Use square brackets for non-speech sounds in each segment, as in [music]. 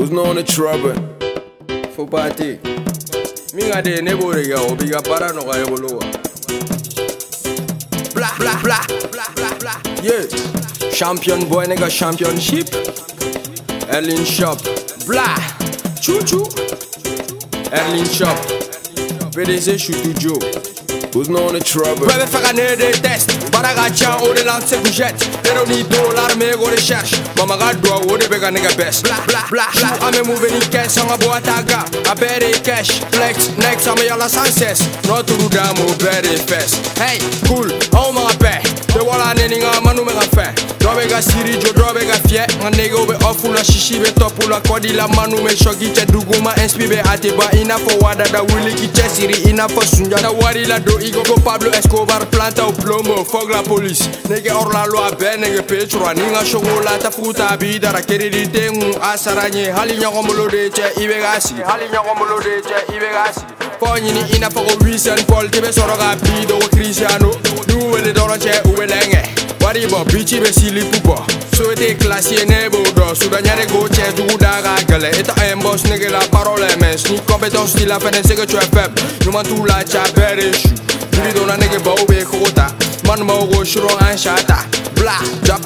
Who's known the trouble? For party. Minga de nebo de ga obiga para no ga ebolo. Blah blah blah blah blah blah. Yeah. Champion boy nigga championship. Erlin shop. Blah. Choo choo. Erlin shop. PDC shoot Joe. Who's known the trouble? Bebe faire un des tests. Baraga chan ou de lance que jette. Pero ni dollar me go de cherche. Mama ga do ou de bega nigga best. Blah blah blah. Shoot ame move ni cash on a boy taga. A bere cash. Flex next ame yalla success. Not to do damo oh, bere fest. Hey, cool. Oh my pay. De wala neni nga manu me ga fe. ga siri jo drɔ be ga fiɛ ŋa negewo be ɔfu la sisi be tɔpu la kɔdi la manu me sɔgi cɛ duguma ɛnspi be ateba i n'a fɔ wadada wuli k'i cɛsiri i n'a fɔ sunjata wari la do i ko ko pablo escobar planta o plomo fɔg la polisi nege ɔrɔ la lo a bɛɛ nege petura ni ŋa sogo la tafugu ta a b'i dara keridi den kun a sara n ye hali ɲɔgɔnbolo de cɛ i be k'a sigi hali ɲɔgɔnbolo de cɛ i be k'a sigi fɔ ɲini i n'a fɔ ko wisen paul tɛ be sɔrɔ k'a bi dogo krisiano n'u wele dɔrɔn cɛ u be lɛŋɛ Baribo, bichi be sili pupo Souhaité classier nebo do Soudagnare goche, du dara gale Et ta embauche n'est que la parole MS Ni compétence, ni la peine, c'est que tu es faible Nous la chapelle et chou Juli dona n'est que baoube kota Man mao go shuro an shata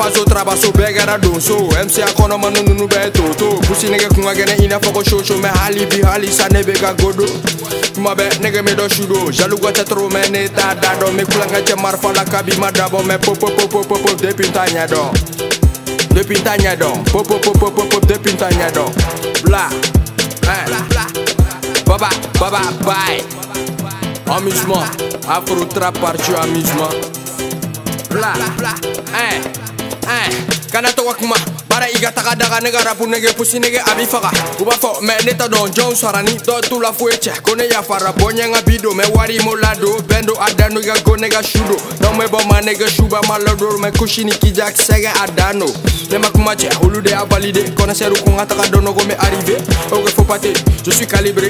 bla japa so traba so begara don so MC akono manu nunu be to to pusi nigga kunga foko show show me hali bi ga godo ne ta la kabi me pop pop pop pop pop bla. Eh. Baba baba bye. Amusement afro trap parti amusement bla. Eh eh kana to wakuma. Bara iga taga daga nega rapu nege pusi nege abi faga uba fo me neta don jon sarani do tu la fueche. Kone ya fara bonya nga bido me wari mo lado bendo adano iga go nega shudo no me bo ma nega shuba malado me kushini kijak sege adano ne makuma che hulu de a validé connaisseur ko ngata ka dono go me arrivé ok faut pas je suis calibré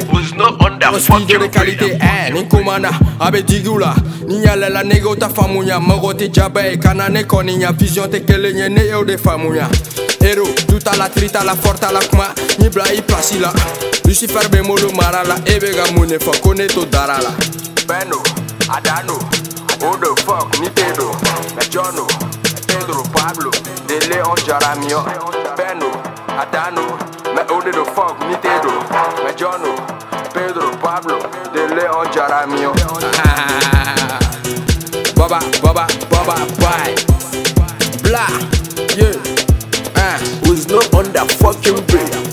was not on that Mo de qualité eh ni kumana abe digula ni nyala la nego ta famunya. Mago te jabe kana ne nya vision te kele nye ne yo de famunya. Hero, tuta la trita la forta la kuma. Ni bla i plasi la Lucifer be molo marala mune fa kone to darala. Beno, Adano, who the fuck ni Pedro, me Jono, Pedro Pablo, de Leon Jaramio, Beno, Adano, me who the fuck ni Pedro, me Leon Jaramio. [laughs] Baba, baba, baba, bye. Blah, yeah. Uh. was not on that fucking break